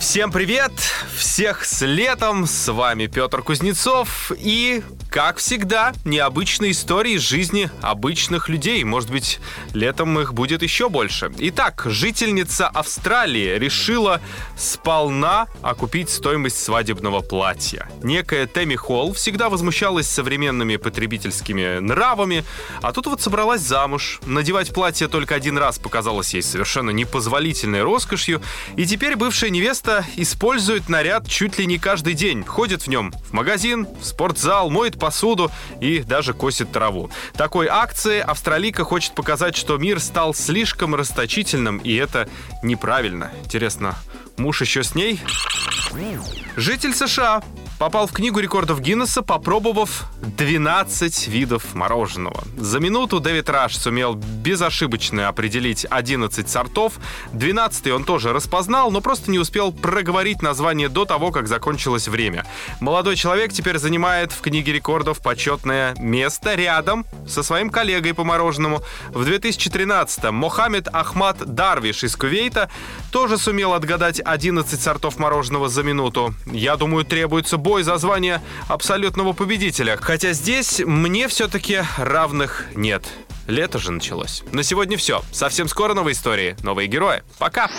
Всем привет! Всех с летом! С вами Петр Кузнецов и, как всегда, необычные истории из жизни обычных людей. Может быть, летом их будет еще больше. Итак, жительница Австралии решила сполна окупить стоимость свадебного платья. Некая Тэмми Холл всегда возмущалась современными потребительскими нравами, а тут вот собралась замуж. Надевать платье только один раз показалось ей совершенно непозволительной роскошью, и теперь бывшая невеста часто использует наряд чуть ли не каждый день. Ходит в нем в магазин, в спортзал, моет посуду и даже косит траву. Такой акции австралийка хочет показать, что мир стал слишком расточительным, и это неправильно. Интересно, муж еще с ней? Житель США попал в книгу рекордов Гиннесса, попробовав 12 видов мороженого. За минуту Дэвид Раш сумел безошибочно определить 11 сортов. 12 он тоже распознал, но просто не успел проговорить название до того, как закончилось время. Молодой человек теперь занимает в книге рекордов почетное место рядом со своим коллегой по мороженому. В 2013-м Мохаммед Ахмад Дарвиш из Кувейта тоже сумел отгадать 11 сортов мороженого за минуту. Я думаю, требуется больше бой за звание абсолютного победителя. Хотя здесь мне все-таки равных нет. Лето же началось. На сегодня все. Совсем скоро новые истории, новые герои. Пока!